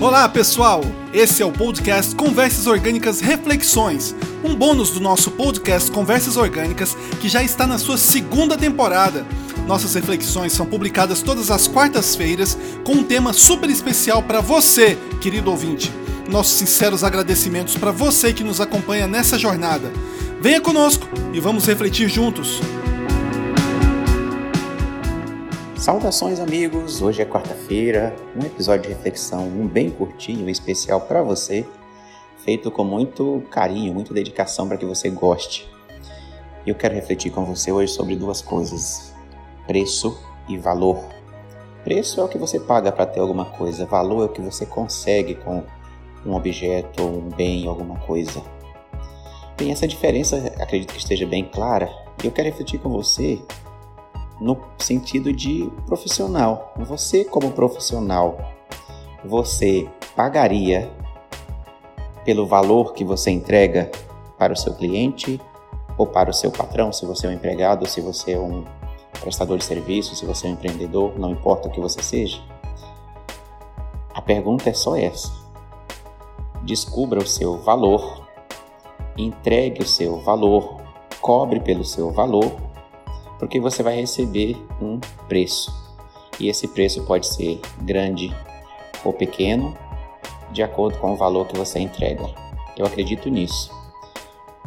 Olá, pessoal! Esse é o podcast Conversas Orgânicas Reflexões, um bônus do nosso podcast Conversas Orgânicas que já está na sua segunda temporada. Nossas reflexões são publicadas todas as quartas-feiras com um tema super especial para você, querido ouvinte. Nossos sinceros agradecimentos para você que nos acompanha nessa jornada. Venha conosco e vamos refletir juntos. Saudações, amigos! Hoje é quarta-feira, um episódio de reflexão, um bem curtinho, especial para você, feito com muito carinho, muita dedicação para que você goste. Eu quero refletir com você hoje sobre duas coisas: preço e valor. Preço é o que você paga para ter alguma coisa, valor é o que você consegue com um objeto, um bem, alguma coisa. Bem, essa diferença acredito que esteja bem clara e eu quero refletir com você no sentido de profissional. Você, como profissional, você pagaria pelo valor que você entrega para o seu cliente ou para o seu patrão, se você é um empregado, se você é um prestador de serviço, se você é um empreendedor, não importa o que você seja? A pergunta é só essa. Descubra o seu valor, entregue o seu valor, cobre pelo seu valor porque você vai receber um preço. E esse preço pode ser grande ou pequeno, de acordo com o valor que você entrega. Eu acredito nisso.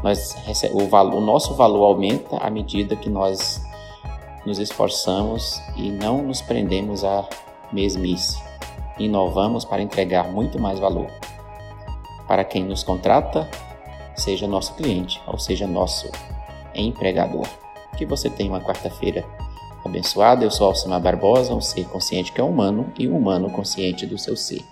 Nós, o, valor, o nosso valor aumenta à medida que nós nos esforçamos e não nos prendemos à mesmice. Inovamos para entregar muito mais valor. Para quem nos contrata, seja nosso cliente ou seja nosso empregador. Que você tenha uma quarta-feira abençoada. Eu sou Alcimar Barbosa, um ser consciente que é humano e um humano consciente do seu ser.